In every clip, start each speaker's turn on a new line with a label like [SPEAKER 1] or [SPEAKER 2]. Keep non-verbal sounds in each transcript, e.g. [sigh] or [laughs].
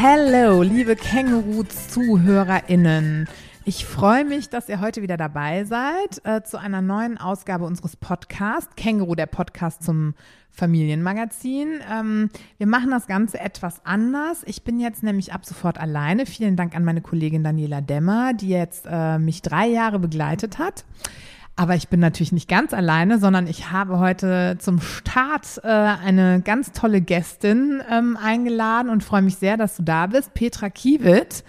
[SPEAKER 1] Hallo, liebe Känguru-ZuhörerInnen. Ich freue mich, dass ihr heute wieder dabei seid äh, zu einer neuen Ausgabe unseres Podcasts. Känguru, der Podcast zum Familienmagazin. Ähm, wir machen das Ganze etwas anders. Ich bin jetzt nämlich ab sofort alleine. Vielen Dank an meine Kollegin Daniela Demmer, die jetzt äh, mich drei Jahre begleitet hat. Aber ich bin natürlich nicht ganz alleine, sondern ich habe heute zum Start äh, eine ganz tolle Gästin ähm, eingeladen und freue mich sehr, dass du da bist. Petra Kiewit.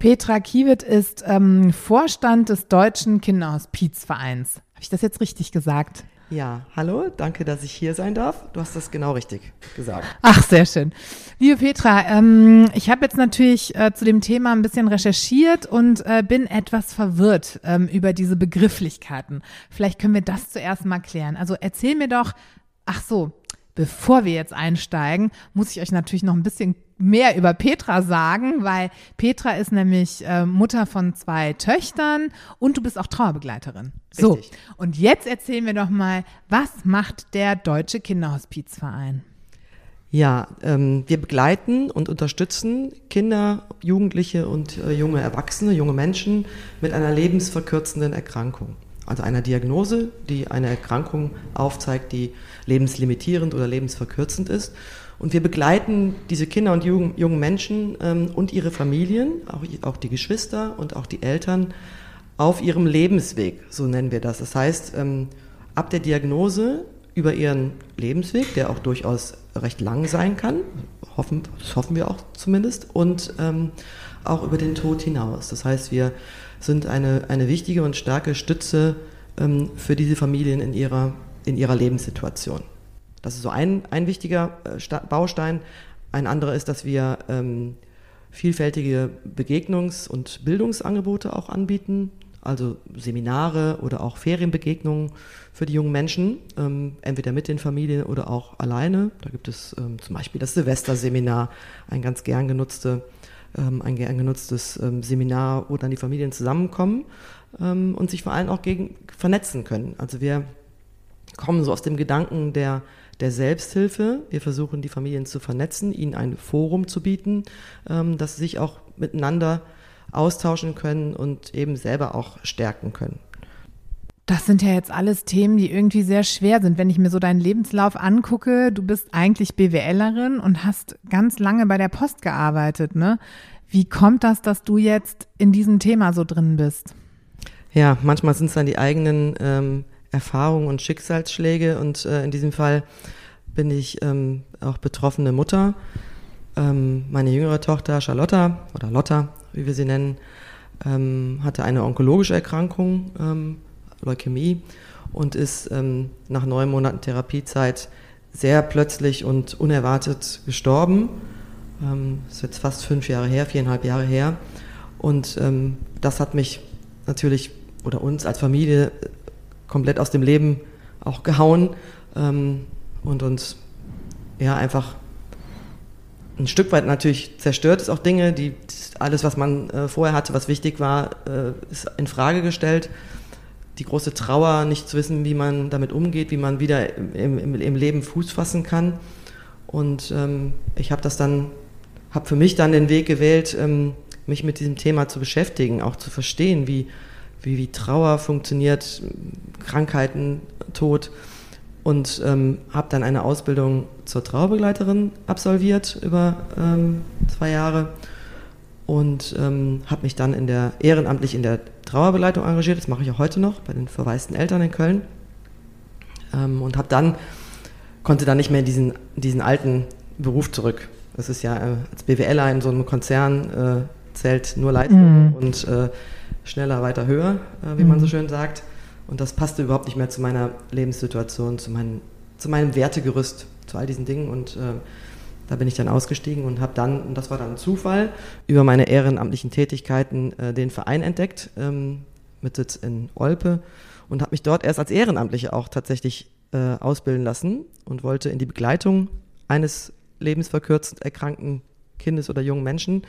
[SPEAKER 1] Petra Kiewit ist ähm, Vorstand des Deutschen Kinderhospizvereins. Habe ich das jetzt richtig gesagt?
[SPEAKER 2] Ja, hallo, danke, dass ich hier sein darf. Du hast das genau richtig gesagt.
[SPEAKER 1] Ach, sehr schön. Liebe Petra, ähm, ich habe jetzt natürlich äh, zu dem Thema ein bisschen recherchiert und äh, bin etwas verwirrt ähm, über diese Begrifflichkeiten. Vielleicht können wir das zuerst mal klären. Also erzähl mir doch, ach so, bevor wir jetzt einsteigen, muss ich euch natürlich noch ein bisschen mehr über Petra sagen, weil Petra ist nämlich äh, Mutter von zwei Töchtern und du bist auch Trauerbegleiterin. So,
[SPEAKER 2] Richtig.
[SPEAKER 1] und jetzt erzähl mir doch mal, was macht der Deutsche Kinderhospizverein?
[SPEAKER 2] Ja, ähm, wir begleiten und unterstützen Kinder, Jugendliche und äh, junge Erwachsene, junge Menschen mit einer lebensverkürzenden Erkrankung. Also einer Diagnose, die eine Erkrankung aufzeigt, die lebenslimitierend oder lebensverkürzend ist. Und wir begleiten diese Kinder und jungen, jungen Menschen ähm, und ihre Familien, auch, auch die Geschwister und auch die Eltern, auf ihrem Lebensweg, so nennen wir das. Das heißt, ähm, ab der Diagnose über ihren Lebensweg, der auch durchaus recht lang sein kann, hoffen, das hoffen wir auch zumindest, und ähm, auch über den Tod hinaus. Das heißt, wir sind eine, eine wichtige und starke Stütze ähm, für diese Familien in ihrer, in ihrer Lebenssituation. Das ist so ein, ein wichtiger äh, Baustein. Ein anderer ist, dass wir ähm, vielfältige Begegnungs- und Bildungsangebote auch anbieten, also Seminare oder auch Ferienbegegnungen für die jungen Menschen, ähm, entweder mit den Familien oder auch alleine. Da gibt es ähm, zum Beispiel das Silvesterseminar, ein ganz gern, genutzte, ähm, ein gern genutztes ähm, Seminar, wo dann die Familien zusammenkommen ähm, und sich vor allem auch gegen, vernetzen können. Also wir kommen so aus dem Gedanken der der Selbsthilfe. Wir versuchen, die Familien zu vernetzen, ihnen ein Forum zu bieten, ähm, dass sie sich auch miteinander austauschen können und eben selber auch stärken können.
[SPEAKER 1] Das sind ja jetzt alles Themen, die irgendwie sehr schwer sind. Wenn ich mir so deinen Lebenslauf angucke, du bist eigentlich BWLerin und hast ganz lange bei der Post gearbeitet, ne? Wie kommt das, dass du jetzt in diesem Thema so drin bist?
[SPEAKER 2] Ja, manchmal sind es dann die eigenen ähm, Erfahrungen und Schicksalsschläge und äh, in diesem Fall bin ich ähm, auch betroffene Mutter. Ähm, meine jüngere Tochter Charlotta oder Lotta, wie wir sie nennen, ähm, hatte eine onkologische Erkrankung, ähm, Leukämie, und ist ähm, nach neun Monaten Therapiezeit sehr plötzlich und unerwartet gestorben. Ähm, das ist jetzt fast fünf Jahre her, viereinhalb Jahre her. Und ähm, das hat mich natürlich oder uns als Familie komplett aus dem Leben auch gehauen ähm, und uns ja einfach ein Stück weit natürlich zerstört ist auch Dinge, die alles, was man äh, vorher hatte, was wichtig war, äh, ist in Frage gestellt. Die große Trauer, nicht zu wissen, wie man damit umgeht, wie man wieder im, im, im Leben Fuß fassen kann. Und ähm, ich habe das dann, habe für mich dann den Weg gewählt, ähm, mich mit diesem Thema zu beschäftigen, auch zu verstehen, wie, wie, wie Trauer funktioniert, Krankheiten, Tod und ähm, habe dann eine Ausbildung zur Trauerbegleiterin absolviert über ähm, zwei Jahre und ähm, habe mich dann in der ehrenamtlich in der Trauerbegleitung engagiert. Das mache ich auch heute noch bei den verwaisten Eltern in Köln ähm, und habe dann konnte dann nicht mehr in diesen diesen alten Beruf zurück. Das ist ja äh, als BWLer in so einem Konzern äh, zählt nur Leistung mhm. und äh, schneller, weiter, höher, äh, wie mhm. man so schön sagt. Und das passte überhaupt nicht mehr zu meiner Lebenssituation, zu, mein, zu meinem Wertegerüst, zu all diesen Dingen. Und äh, da bin ich dann ausgestiegen und habe dann, und das war dann ein Zufall, über meine ehrenamtlichen Tätigkeiten äh, den Verein entdeckt, ähm, mit Sitz in Olpe und habe mich dort erst als Ehrenamtliche auch tatsächlich äh, ausbilden lassen und wollte in die Begleitung eines lebensverkürzend erkrankten Kindes oder jungen Menschen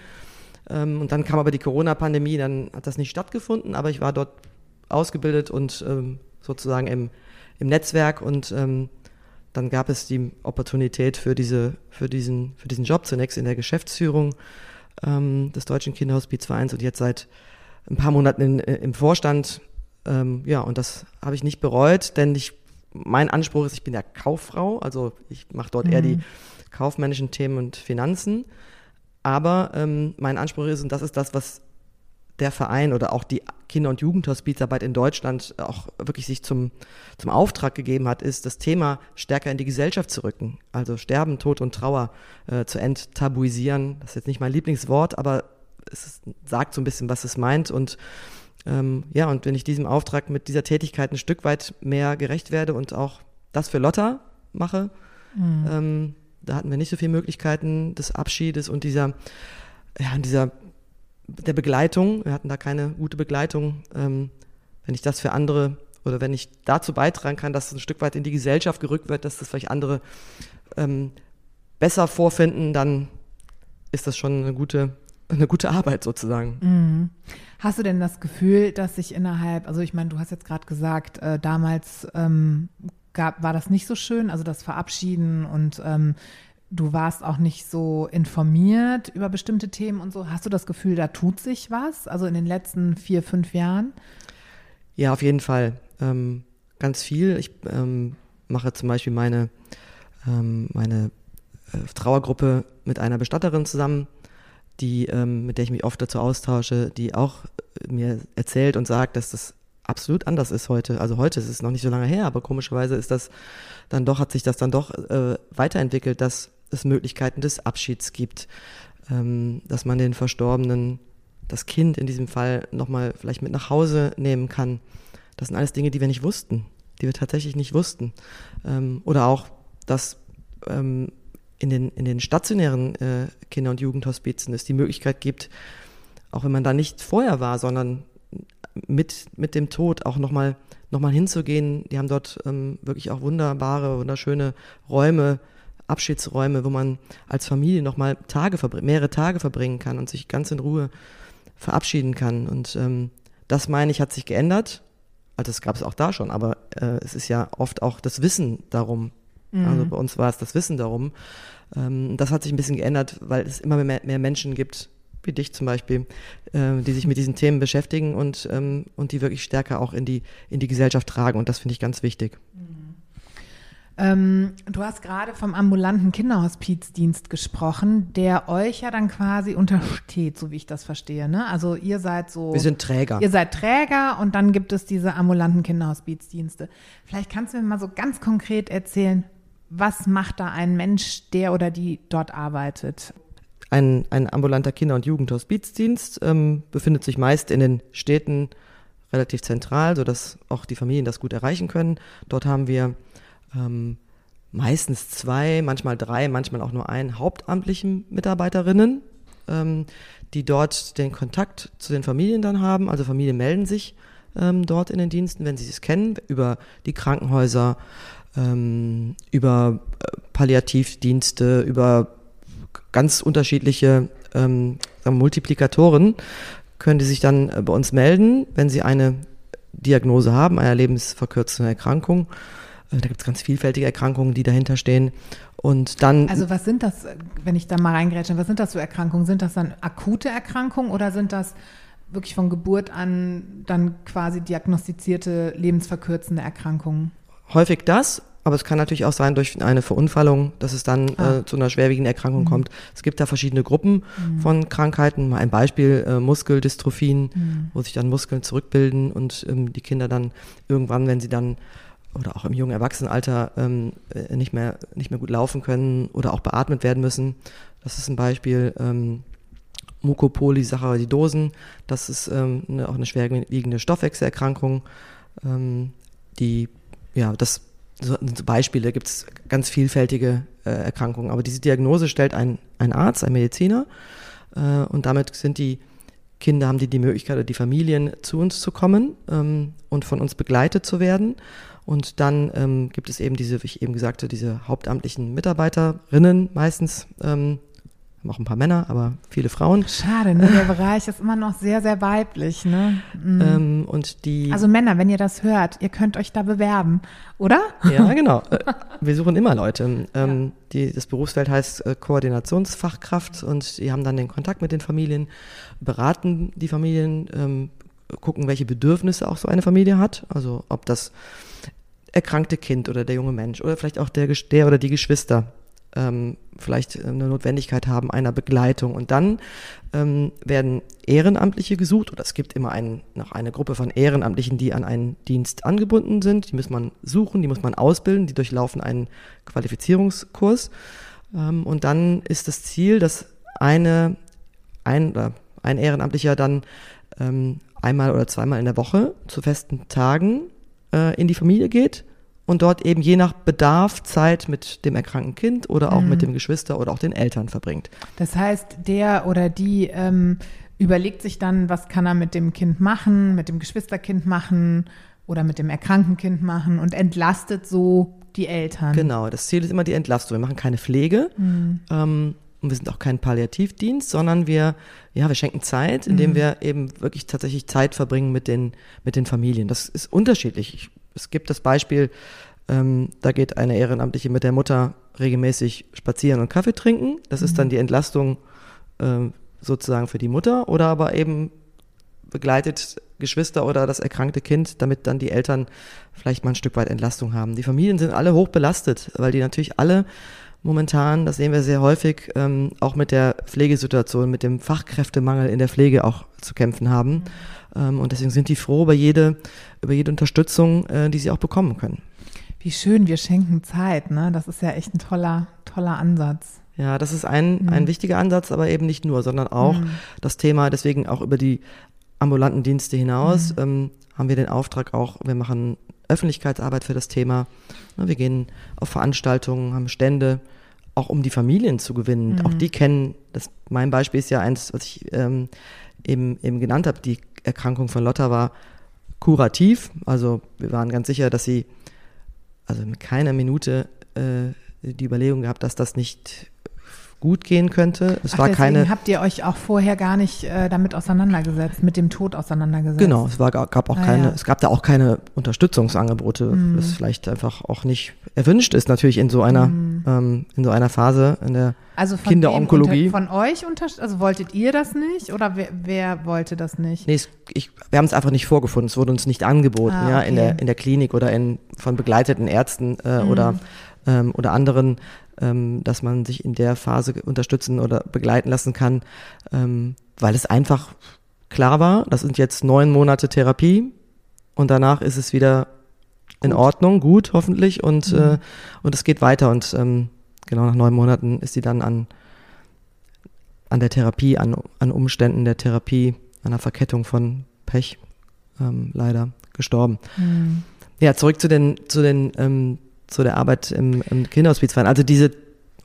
[SPEAKER 2] und dann kam aber die Corona-Pandemie, dann hat das nicht stattgefunden, aber ich war dort ausgebildet und ähm, sozusagen im, im Netzwerk und ähm, dann gab es die Opportunität für, diese, für, diesen, für diesen Job zunächst in der Geschäftsführung ähm, des Deutschen Kinderhospizvereins und jetzt seit ein paar Monaten in, äh, im Vorstand. Ähm, ja, und das habe ich nicht bereut, denn ich, mein Anspruch ist, ich bin ja Kauffrau, also ich mache dort mhm. eher die mhm. kaufmännischen Themen und Finanzen. Aber ähm, mein Anspruch ist, und das ist das, was der Verein oder auch die Kinder- und Jugendhospizarbeit in Deutschland auch wirklich sich zum, zum Auftrag gegeben hat, ist, das Thema stärker in die Gesellschaft zu rücken. Also Sterben, Tod und Trauer äh, zu enttabuisieren. Das ist jetzt nicht mein Lieblingswort, aber es ist, sagt so ein bisschen, was es meint. Und ähm, ja, und wenn ich diesem Auftrag mit dieser Tätigkeit ein Stück weit mehr gerecht werde und auch das für Lotta mache, mhm. ähm, da hatten wir nicht so viele Möglichkeiten des Abschiedes und dieser, ja, dieser der Begleitung. Wir hatten da keine gute Begleitung. Ähm, wenn ich das für andere oder wenn ich dazu beitragen kann, dass es ein Stück weit in die Gesellschaft gerückt wird, dass das vielleicht andere ähm, besser vorfinden, dann ist das schon eine gute, eine gute Arbeit sozusagen.
[SPEAKER 1] Mhm. Hast du denn das Gefühl, dass sich innerhalb, also ich meine, du hast jetzt gerade gesagt, äh, damals ähm, gab, war das nicht so schön, also das Verabschieden und ähm, du warst auch nicht so informiert über bestimmte Themen und so. Hast du das Gefühl, da tut sich was? Also in den letzten vier, fünf Jahren?
[SPEAKER 2] Ja, auf jeden Fall. Ähm, ganz viel. Ich ähm, mache zum Beispiel meine, ähm, meine äh, Trauergruppe mit einer Bestatterin zusammen, die, ähm, mit der ich mich oft dazu austausche, die auch äh, mir erzählt und sagt, dass das absolut anders ist heute. Also heute ist es noch nicht so lange her, aber komischerweise ist das dann doch, hat sich das dann doch äh, weiterentwickelt, dass es Möglichkeiten des Abschieds gibt, ähm, dass man den Verstorbenen, das Kind in diesem Fall, nochmal vielleicht mit nach Hause nehmen kann. Das sind alles Dinge, die wir nicht wussten, die wir tatsächlich nicht wussten. Ähm, oder auch, dass ähm, in, den, in den stationären äh, Kinder- und Jugendhospizen es die Möglichkeit gibt, auch wenn man da nicht vorher war, sondern mit, mit dem Tod auch nochmal noch mal hinzugehen. Die haben dort ähm, wirklich auch wunderbare, wunderschöne Räume, Abschiedsräume, wo man als Familie nochmal Tage, mehrere Tage verbringen kann und sich ganz in Ruhe verabschieden kann. Und ähm, das meine ich, hat sich geändert. Also das gab es auch da schon, aber äh, es ist ja oft auch das Wissen darum. Mhm. Also bei uns war es das Wissen darum. Ähm, das hat sich ein bisschen geändert, weil es immer mehr, mehr Menschen gibt, wie dich zum Beispiel, äh, die sich mit diesen Themen beschäftigen und, ähm, und die wirklich stärker auch in die, in die Gesellschaft tragen. Und das finde ich ganz wichtig. Mhm.
[SPEAKER 1] Ähm, du hast gerade vom ambulanten Kinderhospizdienst gesprochen, der euch ja dann quasi untersteht, so wie ich das verstehe. Ne? Also ihr seid so.
[SPEAKER 2] Wir sind Träger.
[SPEAKER 1] Ihr seid Träger und dann gibt es diese ambulanten Kinderhospizdienste. Vielleicht kannst du mir mal so ganz konkret erzählen, was macht da ein Mensch, der oder die dort arbeitet?
[SPEAKER 2] Ein, ein ambulanter Kinder- und Jugendhospizdienst ähm, befindet sich meist in den Städten relativ zentral, sodass auch die Familien das gut erreichen können. Dort haben wir ähm, meistens zwei, manchmal drei, manchmal auch nur einen hauptamtlichen Mitarbeiterinnen, ähm, die dort den Kontakt zu den Familien dann haben. Also Familien melden sich ähm, dort in den Diensten, wenn sie es kennen, über die Krankenhäuser, ähm, über äh, Palliativdienste, über ganz unterschiedliche ähm, Multiplikatoren können die sich dann äh, bei uns melden, wenn sie eine Diagnose haben, einer lebensverkürzenden Erkrankung äh, da gibt es ganz vielfältige Erkrankungen, die dahinter stehen. Und dann.
[SPEAKER 1] Also was sind das, wenn ich da mal reingrätsche, was sind das für Erkrankungen? Sind das dann akute Erkrankungen oder sind das wirklich von Geburt an dann quasi diagnostizierte lebensverkürzende Erkrankungen?
[SPEAKER 2] Häufig das, aber es kann natürlich auch sein durch eine Verunfallung, dass es dann ah. äh, zu einer schwerwiegenden Erkrankung mhm. kommt. Es gibt da verschiedene Gruppen mhm. von Krankheiten. Mal ein Beispiel äh, Muskeldystrophien, mhm. wo sich dann Muskeln zurückbilden und ähm, die Kinder dann irgendwann, wenn sie dann oder auch im jungen Erwachsenenalter ähm, äh, nicht, mehr, nicht mehr gut laufen können oder auch beatmet werden müssen. Das ist ein Beispiel. Ähm, Mucopolysaccharidosen, das ist ähm, eine, auch eine schwerwiegende Stoffwechselerkrankung, ähm, die, ja, das so, so Beispiele gibt es ganz vielfältige äh, Erkrankungen, aber diese Diagnose stellt ein, ein Arzt, ein Mediziner äh, und damit sind die Kinder, haben die die Möglichkeit oder die Familien zu uns zu kommen ähm, und von uns begleitet zu werden. Und dann ähm, gibt es eben diese, wie ich eben gesagt habe, diese hauptamtlichen Mitarbeiterinnen meistens, ähm, haben auch ein paar Männer, aber viele Frauen.
[SPEAKER 1] Schade, ne? Der Bereich ist immer noch sehr, sehr weiblich, ne? Mhm.
[SPEAKER 2] Ähm, und die.
[SPEAKER 1] Also Männer, wenn ihr das hört, ihr könnt euch da bewerben, oder?
[SPEAKER 2] Ja, genau. Äh, Wir suchen immer Leute. Ähm, die, das Berufsfeld heißt äh, Koordinationsfachkraft und die haben dann den Kontakt mit den Familien, beraten die Familien, ähm, gucken, welche Bedürfnisse auch so eine Familie hat. Also ob das erkrankte Kind oder der junge Mensch oder vielleicht auch der, der oder die Geschwister ähm, vielleicht äh, eine Notwendigkeit haben einer Begleitung. Und dann ähm, werden Ehrenamtliche gesucht oder es gibt immer einen, noch eine Gruppe von Ehrenamtlichen, die an einen Dienst angebunden sind. Die muss man suchen, die muss man ausbilden, die durchlaufen einen Qualifizierungskurs. Ähm, und dann ist das Ziel, dass eine, ein, oder ein Ehrenamtlicher dann ähm, einmal oder zweimal in der Woche zu festen Tagen äh, in die Familie geht und dort eben je nach Bedarf Zeit mit dem erkrankten Kind oder auch mit dem Geschwister oder auch den Eltern verbringt.
[SPEAKER 1] Das heißt, der oder die ähm, überlegt sich dann, was kann er mit dem Kind machen, mit dem Geschwisterkind machen oder mit dem erkrankten Kind machen und entlastet so die Eltern.
[SPEAKER 2] Genau, das Ziel ist immer die Entlastung. Wir machen keine Pflege ähm, und wir sind auch kein Palliativdienst, sondern wir, ja, wir schenken Zeit, indem wir eben wirklich tatsächlich Zeit verbringen mit den, mit den Familien. Das ist unterschiedlich. Ich, es gibt das Beispiel, ähm, da geht eine Ehrenamtliche mit der Mutter regelmäßig spazieren und Kaffee trinken. Das ist dann die Entlastung ähm, sozusagen für die Mutter oder aber eben begleitet Geschwister oder das erkrankte Kind, damit dann die Eltern vielleicht mal ein Stück weit Entlastung haben. Die Familien sind alle hoch belastet, weil die natürlich alle momentan, das sehen wir sehr häufig, ähm, auch mit der Pflegesituation, mit dem Fachkräftemangel in der Pflege auch zu kämpfen haben. Ähm, und deswegen sind die froh über jede, über jede Unterstützung, äh, die sie auch bekommen können.
[SPEAKER 1] Wie schön, wir schenken Zeit, ne? Das ist ja echt ein toller, toller Ansatz.
[SPEAKER 2] Ja, das ist ein, ein wichtiger Ansatz, aber eben nicht nur, sondern auch das Thema, deswegen auch über die ambulanten Dienste hinaus ähm, haben wir den Auftrag auch, wir machen Öffentlichkeitsarbeit für das Thema. Ne, Wir gehen auf Veranstaltungen, haben Stände, auch um die Familien zu gewinnen. Auch die kennen, das, mein Beispiel ist ja eins, was ich ähm, eben, eben genannt habe, die Erkrankung von Lotta war kurativ. Also wir waren ganz sicher, dass sie also mit keiner Minute äh, die Überlegung gehabt, dass das nicht gut gehen könnte. Es
[SPEAKER 1] Ach,
[SPEAKER 2] war keine.
[SPEAKER 1] habt ihr euch auch vorher gar nicht äh, damit auseinandergesetzt, mit dem Tod auseinandergesetzt.
[SPEAKER 2] Genau, es war, gab auch
[SPEAKER 1] Ah,
[SPEAKER 2] keine,
[SPEAKER 1] ja.
[SPEAKER 2] es gab da auch keine Unterstützungsangebote,
[SPEAKER 1] Mhm.
[SPEAKER 2] was vielleicht einfach auch nicht erwünscht ist, natürlich in so einer,
[SPEAKER 1] Mhm.
[SPEAKER 2] ähm, in so einer Phase in der
[SPEAKER 1] Also von
[SPEAKER 2] Kinderonkologie.
[SPEAKER 1] Unter, von euch unter, also wolltet ihr das nicht oder wer, wer wollte das nicht?
[SPEAKER 2] Nee, es, ich, wir haben es einfach nicht vorgefunden. Es wurde uns nicht angeboten,
[SPEAKER 1] Ah,
[SPEAKER 2] ja, in
[SPEAKER 1] okay.
[SPEAKER 2] der, in der Klinik oder in, von begleiteten Ärzten äh,
[SPEAKER 1] Mhm.
[SPEAKER 2] oder, ähm, oder anderen, ähm, dass man sich in der Phase unterstützen oder begleiten lassen kann, ähm, weil es einfach klar war, das sind jetzt neun Monate Therapie und danach ist es wieder in
[SPEAKER 1] Gut.
[SPEAKER 2] Ordnung, gut, hoffentlich, und,
[SPEAKER 1] Mhm.
[SPEAKER 2] äh, und es geht weiter. Und ähm, genau nach neun Monaten ist sie dann an, an der Therapie, an, an Umständen der Therapie, an der Verkettung von Pech ähm, leider gestorben.
[SPEAKER 1] Hm.
[SPEAKER 2] Ja, zurück zu den, zu den, ähm, zu der Arbeit im, im Kinderhospizverein. Also diese,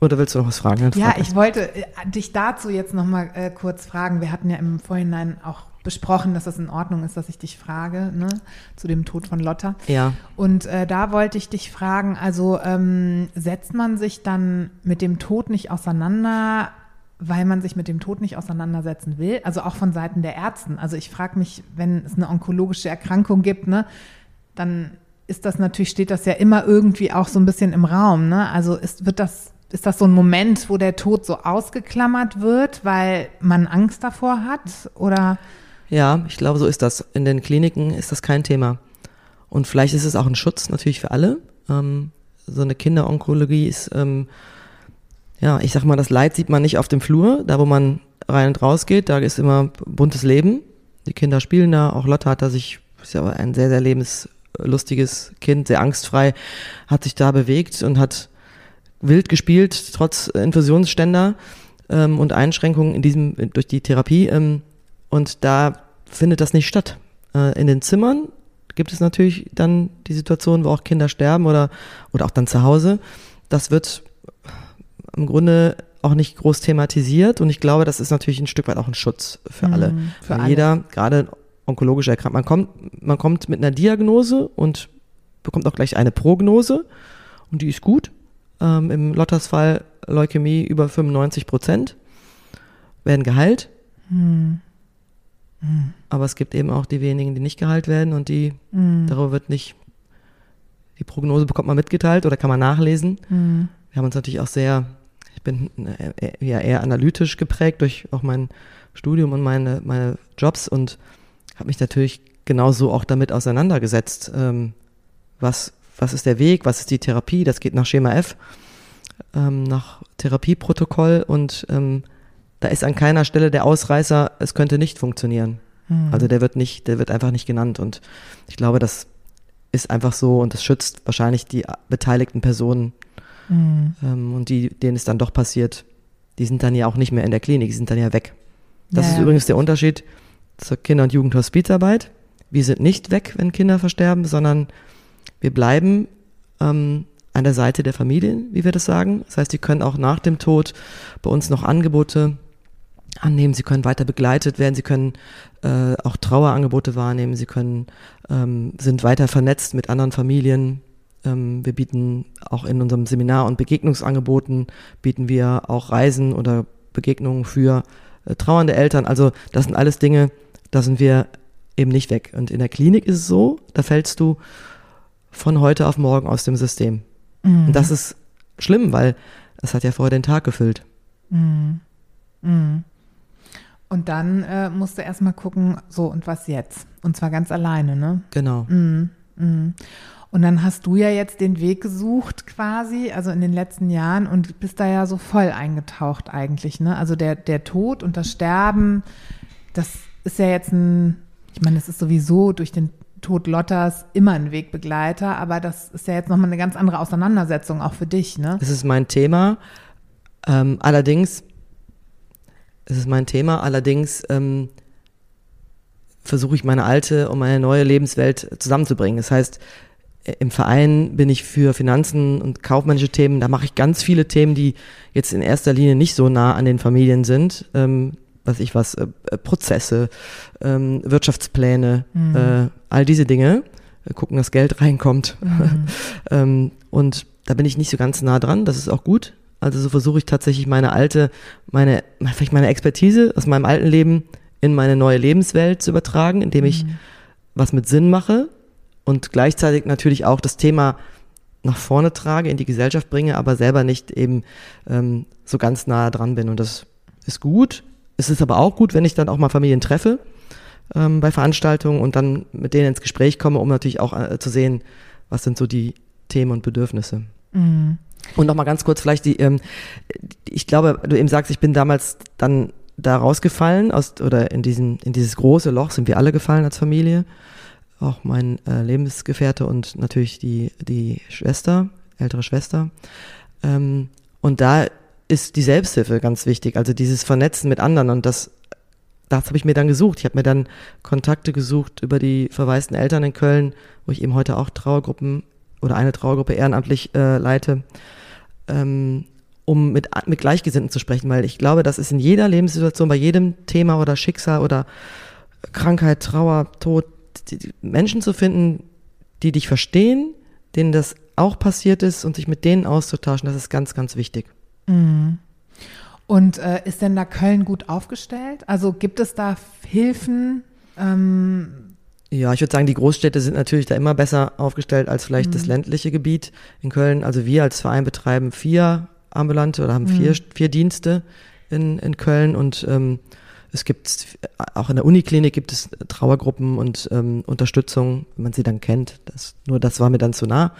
[SPEAKER 2] oder willst du noch was fragen? Dann
[SPEAKER 1] Ja,
[SPEAKER 2] frag
[SPEAKER 1] ich wollte äh, dich dazu jetzt nochmal äh, kurz fragen. Wir hatten ja im Vorhinein auch besprochen, dass das in Ordnung ist, dass ich dich frage, ne, zu dem Tod von Lotta.
[SPEAKER 2] Ja,
[SPEAKER 1] Und äh, da wollte ich dich fragen, also ähm, setzt man sich dann mit dem Tod nicht auseinander, weil man sich mit dem Tod nicht auseinandersetzen will? Also auch von Seiten der Ärzten. Also ich frage mich, wenn es eine onkologische Erkrankung gibt, ne, dann ist das natürlich, steht das ja immer irgendwie auch so ein bisschen im Raum. Ne? Also ist, wird das, ist das so ein Moment, wo der Tod so ausgeklammert wird, weil man Angst davor hat? Oder
[SPEAKER 2] ja, ich glaube, so ist das. In den Kliniken ist das kein Thema. Und vielleicht ist es auch ein Schutz natürlich für alle. Ähm, so eine Kinderonkologie ist, ähm, ja, ich sag mal, das Leid sieht man nicht auf dem Flur, da wo man rein und raus geht, da ist immer buntes Leben. Die Kinder spielen da, auch Lotte hat da sich, ist ja ein sehr, sehr lebenslustiges Kind, sehr angstfrei, hat sich da bewegt und hat wild gespielt, trotz Infusionsständer ähm, und Einschränkungen in diesem, durch die Therapie. Ähm, und da findet das nicht statt. Äh, in den Zimmern gibt es natürlich dann die Situation, wo auch Kinder sterben oder, oder auch dann zu Hause. Das wird im Grunde auch nicht groß thematisiert und ich glaube, das ist natürlich ein Stück weit auch ein Schutz für alle.
[SPEAKER 1] Mhm, für
[SPEAKER 2] Weil
[SPEAKER 1] alle.
[SPEAKER 2] Jeder, gerade onkologische Erkrankung, man kommt, man kommt mit einer Diagnose und bekommt auch gleich eine Prognose und die ist gut. Ähm, Im Lottas Fall Leukämie über 95 Prozent. werden geheilt. Hm. Hm. Aber es gibt eben auch die wenigen, die nicht geheilt werden und die, hm. darüber wird nicht, die Prognose bekommt man mitgeteilt oder kann man nachlesen. Hm. Wir haben uns natürlich auch sehr, ich bin äh, ja eher analytisch geprägt durch auch mein Studium und meine, meine Jobs und habe mich natürlich genauso auch damit auseinandergesetzt. Ähm, was, was ist der Weg, was ist die Therapie? Das geht nach Schema F, ähm, nach Therapieprotokoll und ähm, da ist an keiner Stelle der Ausreißer, es könnte nicht funktionieren. Mhm. Also der wird nicht, der wird einfach nicht genannt. Und ich glaube, das ist einfach so und das schützt wahrscheinlich die beteiligten Personen. Mhm. Ähm, und die, denen es dann doch passiert, die sind dann ja auch nicht mehr in der Klinik, die sind dann ja weg. Das ja, ist übrigens der Unterschied zur Kinder- und Jugendhospizarbeit. Wir sind nicht weg, wenn Kinder versterben, sondern wir bleiben ähm, an der Seite der Familien, wie wir das sagen. Das heißt, die können auch nach dem Tod bei uns noch Angebote annehmen, sie können weiter begleitet werden, sie können äh, auch Trauerangebote wahrnehmen, sie können, ähm, sind weiter vernetzt mit anderen Familien. Ähm, wir bieten auch in unserem Seminar- und Begegnungsangeboten, bieten wir auch Reisen oder Begegnungen für äh, trauernde Eltern. Also das sind alles Dinge, da sind wir eben nicht weg. Und in der Klinik ist es so, da fällst du von heute auf morgen aus dem System. Mhm. Und das ist schlimm, weil es hat ja vorher den Tag gefüllt. Mhm.
[SPEAKER 1] Mhm. Und dann äh, musst du erstmal gucken, so und was jetzt? Und zwar ganz alleine, ne?
[SPEAKER 2] Genau. Mm,
[SPEAKER 1] mm. Und dann hast du ja jetzt den Weg gesucht quasi, also in den letzten Jahren und bist da ja so voll eingetaucht eigentlich, ne? Also der, der Tod und das Sterben, das ist ja jetzt ein, ich meine, das ist sowieso durch den Tod Lottas immer ein Wegbegleiter, aber das ist ja jetzt nochmal eine ganz andere Auseinandersetzung auch für dich, ne?
[SPEAKER 2] Das ist mein Thema. Ähm, allerdings es ist mein Thema. Allerdings ähm, versuche ich meine alte und meine neue Lebenswelt zusammenzubringen. Das heißt, äh, im Verein bin ich für Finanzen und kaufmännische Themen. Da mache ich ganz viele Themen, die jetzt in erster Linie nicht so nah an den Familien sind. Ähm, was ich was, äh, äh Prozesse, ähm, Wirtschaftspläne, mhm. äh, all diese Dinge. Wir gucken, dass Geld [laughs] reinkommt. Mhm. [laughs] ähm, und da bin ich nicht so ganz nah dran. Das ist auch gut. Also so versuche ich tatsächlich meine alte, meine, vielleicht meine Expertise aus meinem alten Leben in meine neue Lebenswelt zu übertragen, indem ich mhm. was mit Sinn mache und gleichzeitig natürlich auch das Thema nach vorne trage, in die Gesellschaft bringe, aber selber nicht eben ähm, so ganz nah dran bin. Und das ist gut. Es ist aber auch gut, wenn ich dann auch mal Familien treffe ähm, bei Veranstaltungen und dann mit denen ins Gespräch komme, um natürlich auch äh, zu sehen, was sind so die Themen und Bedürfnisse. Mhm. Und nochmal ganz kurz vielleicht die, ähm, ich glaube, du eben sagst, ich bin damals dann da rausgefallen aus, oder in diesen, in dieses große Loch sind wir alle gefallen als Familie. Auch mein äh, Lebensgefährte und natürlich die, die Schwester, ältere Schwester. Ähm, und da ist die Selbsthilfe ganz wichtig, also dieses Vernetzen mit anderen und das, das habe ich mir dann gesucht. Ich habe mir dann Kontakte gesucht über die verwaisten Eltern in Köln, wo ich eben heute auch Trauergruppen oder eine Trauergruppe ehrenamtlich äh, leite, ähm, um mit, mit Gleichgesinnten zu sprechen, weil ich glaube, das ist in jeder Lebenssituation, bei jedem Thema oder Schicksal oder Krankheit, Trauer, Tod, die, die Menschen zu finden, die dich verstehen, denen das auch passiert ist und sich mit denen auszutauschen, das ist ganz, ganz wichtig.
[SPEAKER 1] Mhm. Und äh, ist denn da Köln gut aufgestellt? Also gibt es da Hilfen? Ähm,
[SPEAKER 2] ja, ich würde sagen, die Großstädte sind natürlich da immer besser aufgestellt als vielleicht mhm. das ländliche Gebiet in Köln. Also wir als Verein betreiben vier ambulante oder haben mhm. vier, vier Dienste in, in Köln und ähm, es gibt auch in der Uniklinik gibt es Trauergruppen und ähm, Unterstützung, wenn man sie dann kennt. Das, nur das war mir dann zu nah.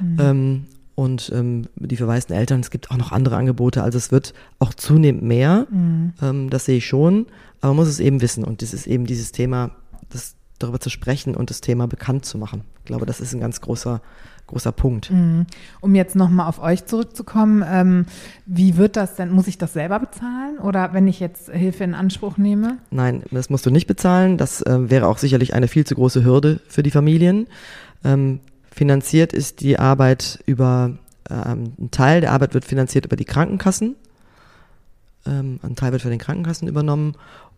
[SPEAKER 2] Mhm. Ähm, und ähm, die verwaisten Eltern, es gibt auch noch andere Angebote. Also es wird auch zunehmend mehr. Mhm. Ähm, das sehe ich schon. Aber man muss es eben wissen. Und das ist eben dieses Thema, das darüber zu sprechen und das Thema bekannt zu machen. Ich glaube, das ist ein ganz großer, großer Punkt.
[SPEAKER 1] Mhm. Um jetzt nochmal auf euch zurückzukommen, ähm, wie wird das denn, muss ich das selber bezahlen oder wenn ich jetzt Hilfe in Anspruch nehme?
[SPEAKER 2] Nein, das musst du nicht bezahlen. Das äh, wäre auch sicherlich eine viel zu große Hürde für die Familien. Ähm, finanziert ist die Arbeit über, ähm, ein Teil der Arbeit wird finanziert über die Krankenkassen. Ähm, ein Teil wird für den Krankenkassen übernommen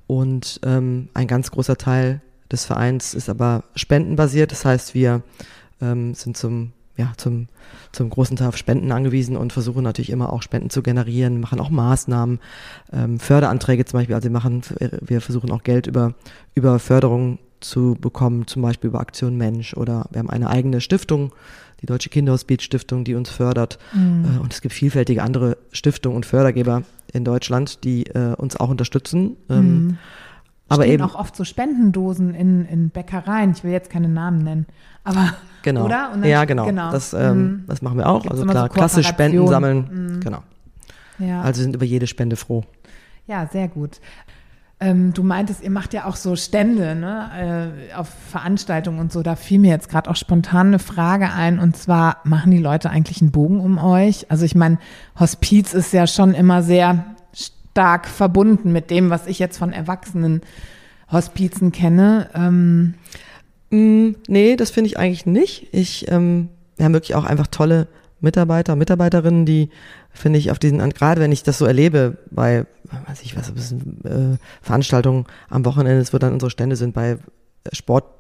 [SPEAKER 2] und ähm, ein ganz großer Teil des Vereins ist aber spendenbasiert. Das heißt, wir ähm, sind zum, ja, zum, zum großen Teil auf Spenden angewiesen und versuchen natürlich immer auch Spenden zu generieren, machen auch Maßnahmen, ähm, Förderanträge zum Beispiel, also wir machen, wir versuchen auch Geld über, über Förderung zu bekommen, zum Beispiel über Aktion Mensch oder wir haben eine eigene Stiftung, die Deutsche Kinderhospiz-Stiftung, die uns fördert. Mhm. Äh, und es gibt vielfältige andere Stiftungen und Fördergeber in Deutschland, die äh, uns auch unterstützen. Ähm,
[SPEAKER 1] mhm. Aber eben auch oft so Spendendosen in, in Bäckereien. Ich will jetzt keine Namen nennen, aber
[SPEAKER 2] genau.
[SPEAKER 1] oder?
[SPEAKER 2] Dann, ja, genau. genau. Das, ähm, mhm. das machen wir auch. Gibt's also klar, so klasse Spenden sammeln. Mhm. Genau. Ja. Also sind über jede Spende froh.
[SPEAKER 1] Ja, sehr gut. Ähm, du meintest, ihr macht ja auch so Stände ne, äh, auf Veranstaltungen und so. Da fiel mir jetzt gerade auch spontan eine Frage ein. Und zwar, machen die Leute eigentlich einen Bogen um euch? Also ich meine, Hospiz ist ja schon immer sehr stark verbunden mit dem, was ich jetzt von Erwachsenen Hospizen kenne. Ähm,
[SPEAKER 2] mm, nee, das finde ich eigentlich nicht. Ich, ähm, haben wirklich auch einfach tolle Mitarbeiter, Mitarbeiterinnen, die finde ich auf diesen, gerade wenn ich das so erlebe bei, weiß ich was, bisschen, äh, Veranstaltungen am Wochenende, wo dann unsere Stände sind, bei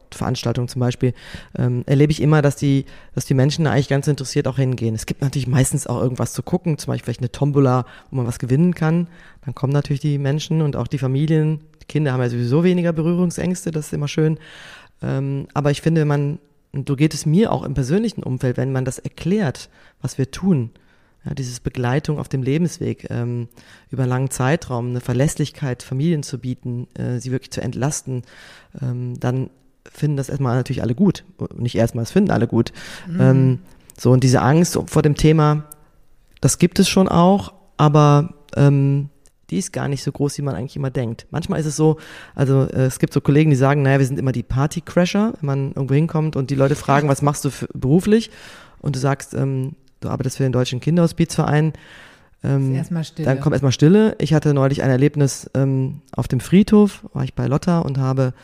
[SPEAKER 2] Sportveranstaltungen zum Beispiel, ähm, erlebe ich immer, dass die, dass die Menschen da eigentlich ganz interessiert auch hingehen. Es gibt natürlich meistens auch irgendwas zu gucken, zum Beispiel vielleicht eine Tombola, wo man was gewinnen kann. Dann kommen natürlich die Menschen und auch die Familien. Die Kinder haben ja sowieso weniger Berührungsängste, das ist immer schön. Ähm, aber ich finde, man, und so geht es mir auch im persönlichen Umfeld, wenn man das erklärt, was wir tun, ja, dieses Begleitung auf dem Lebensweg ähm, über einen langen Zeitraum, eine Verlässlichkeit Familien zu bieten, äh, sie wirklich zu entlasten, ähm, dann finden das erstmal natürlich alle gut. Nicht erstmal, es finden alle gut. Mhm. Ähm, so, und diese Angst vor dem Thema, das gibt es schon auch, aber ähm, die ist gar nicht so groß, wie man eigentlich immer denkt. Manchmal ist es so, also äh, es gibt so Kollegen, die sagen, naja, wir sind immer die Partycrasher, wenn man irgendwo hinkommt und die Leute fragen, was machst du für, beruflich? Und du sagst, ähm, du arbeitest für den Deutschen Kinderhospizverein. Ähm, erstmal Stille. Dann kommt erstmal Stille. Ich hatte neulich ein Erlebnis ähm, auf dem Friedhof, war ich bei Lotta und habe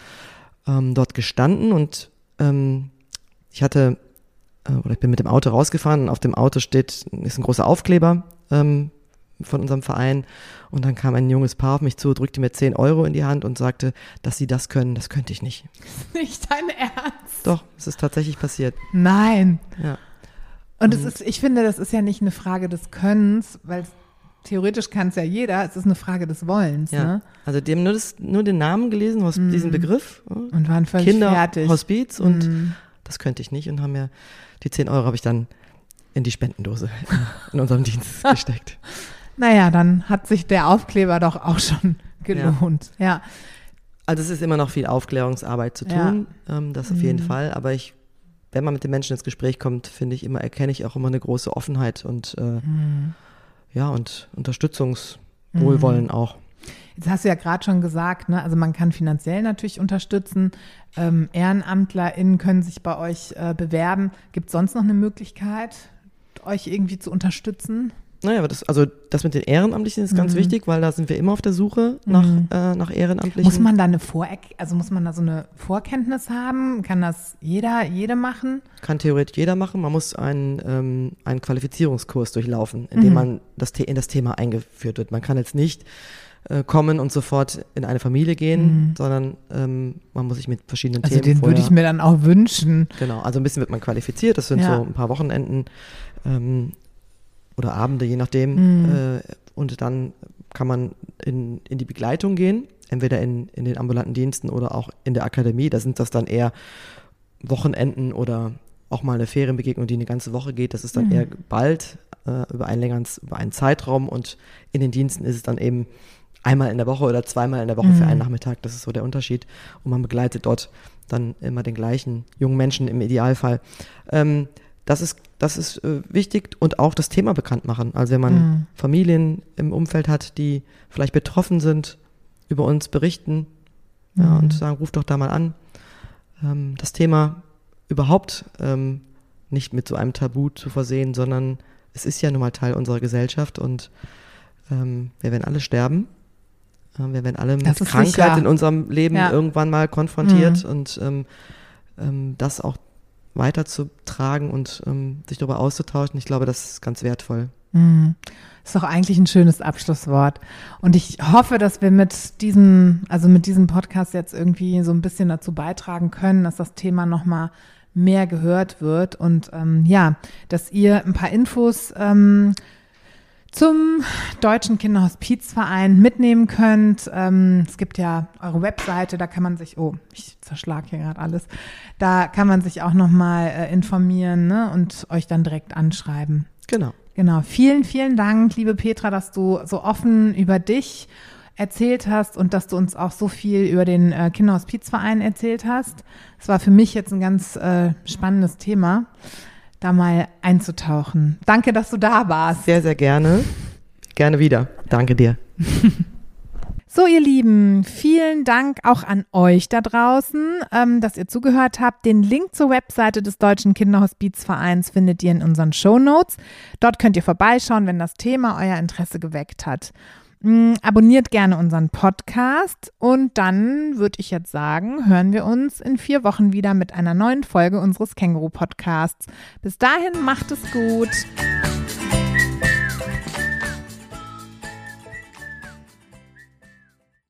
[SPEAKER 2] ähm, dort gestanden und ähm, ich hatte, äh, oder ich bin mit dem Auto rausgefahren und auf dem Auto steht, ist ein großer Aufkleber ähm, von unserem Verein und dann kam ein junges Paar auf mich zu, drückte mir 10 Euro in die Hand und sagte, dass sie das können, das könnte ich nicht. [laughs]
[SPEAKER 1] Nicht dein Ernst?
[SPEAKER 2] Doch, es ist tatsächlich passiert.
[SPEAKER 1] Nein. Ja. Und es ist, ich finde, das ist ja nicht eine Frage des Könnens, weil theoretisch kann es ja jeder, es ist eine Frage des Wollens. Ja. Ne?
[SPEAKER 2] Also die haben nur, das, nur den Namen gelesen, mm. diesen Begriff.
[SPEAKER 1] Und waren völlig
[SPEAKER 2] Kinder,
[SPEAKER 1] fertig.
[SPEAKER 2] Hospiz und mm. das könnte ich nicht und haben mir die 10 Euro habe ich dann in die Spendendose [laughs] in unserem Dienst [laughs] gesteckt.
[SPEAKER 1] Naja, dann hat sich der Aufkleber doch auch schon gelohnt. Ja. ja.
[SPEAKER 2] Also es ist immer noch viel Aufklärungsarbeit zu tun, ja. ähm, das auf jeden mhm. Fall. Aber ich wenn man mit den Menschen ins Gespräch kommt, finde ich immer, erkenne ich auch immer eine große Offenheit und äh, mhm. Ja, und Unterstützungswohlwollen mhm. auch.
[SPEAKER 1] Jetzt hast du ja gerade schon gesagt, ne? also man kann finanziell natürlich unterstützen. Ähm, EhrenamtlerInnen können sich bei euch äh, bewerben. Gibt es sonst noch eine Möglichkeit, euch irgendwie zu unterstützen?
[SPEAKER 2] Naja, das, also das mit den Ehrenamtlichen ist ganz mhm. wichtig, weil da sind wir immer auf der Suche nach, mhm. äh, nach Ehrenamtlichen.
[SPEAKER 1] Muss man da eine Vor also muss man da so eine Vorkenntnis haben? Kann das jeder, jede machen?
[SPEAKER 2] Kann theoretisch jeder machen. Man muss einen, ähm, einen Qualifizierungskurs durchlaufen, in dem mhm. man das, in das Thema eingeführt wird. Man kann jetzt nicht äh, kommen und sofort in eine Familie gehen, mhm. sondern ähm, man muss sich mit verschiedenen
[SPEAKER 1] also
[SPEAKER 2] Themen.
[SPEAKER 1] Den würde ich mir dann auch wünschen.
[SPEAKER 2] Genau, also ein bisschen wird man qualifiziert. Das sind ja. so ein paar Wochenenden. Ähm, oder Abende, je nachdem. Mhm. Äh, und dann kann man in, in die Begleitung gehen, entweder in, in den ambulanten Diensten oder auch in der Akademie. Da sind das dann eher Wochenenden oder auch mal eine Ferienbegegnung, die eine ganze Woche geht. Das ist dann mhm. eher bald äh, über, einen längeren, über einen Zeitraum und in den Diensten ist es dann eben einmal in der Woche oder zweimal in der Woche mhm. für einen Nachmittag. Das ist so der Unterschied. Und man begleitet dort dann immer den gleichen jungen Menschen im Idealfall. Ähm, das ist, das ist äh, wichtig und auch das Thema bekannt machen. Also wenn man mhm. Familien im Umfeld hat, die vielleicht betroffen sind, über uns berichten mhm. ja, und sagen, ruf doch da mal an. Ähm, das Thema überhaupt ähm, nicht mit so einem Tabu zu versehen, sondern es ist ja nun mal Teil unserer Gesellschaft und ähm, wir werden alle sterben. Äh, wir werden alle mit Krankheit sicher. in unserem Leben ja. irgendwann mal konfrontiert mhm. und ähm, ähm, das auch weiterzutragen und ähm, sich darüber auszutauschen. Ich glaube, das ist ganz wertvoll.
[SPEAKER 1] Mhm. Ist doch eigentlich ein schönes Abschlusswort. Und ich hoffe, dass wir mit diesem, also mit diesem Podcast jetzt irgendwie so ein bisschen dazu beitragen können, dass das Thema nochmal mehr gehört wird und ähm, ja, dass ihr ein paar Infos ähm, zum Deutschen Kinderhospizverein mitnehmen könnt. Ähm, es gibt ja eure Webseite, da kann man sich, oh, ich zerschlag hier gerade alles, da kann man sich auch nochmal äh, informieren ne, und euch dann direkt anschreiben.
[SPEAKER 2] Genau.
[SPEAKER 1] Genau. Vielen, vielen Dank, liebe Petra, dass du so offen über dich erzählt hast und dass du uns auch so viel über den äh, Kinderhospizverein erzählt hast. Es war für mich jetzt ein ganz äh, spannendes Thema da mal einzutauchen. Danke, dass du da warst.
[SPEAKER 2] Sehr, sehr gerne. Gerne wieder. Danke dir.
[SPEAKER 1] So, ihr Lieben, vielen Dank auch an euch da draußen, ähm, dass ihr zugehört habt. Den Link zur Webseite des Deutschen Kinderhospizvereins findet ihr in unseren Show Notes. Dort könnt ihr vorbeischauen, wenn das Thema euer Interesse geweckt hat. Mm, abonniert gerne unseren Podcast und dann würde ich jetzt sagen, hören wir uns in vier Wochen wieder mit einer neuen Folge unseres Känguru-Podcasts. Bis dahin, macht es gut.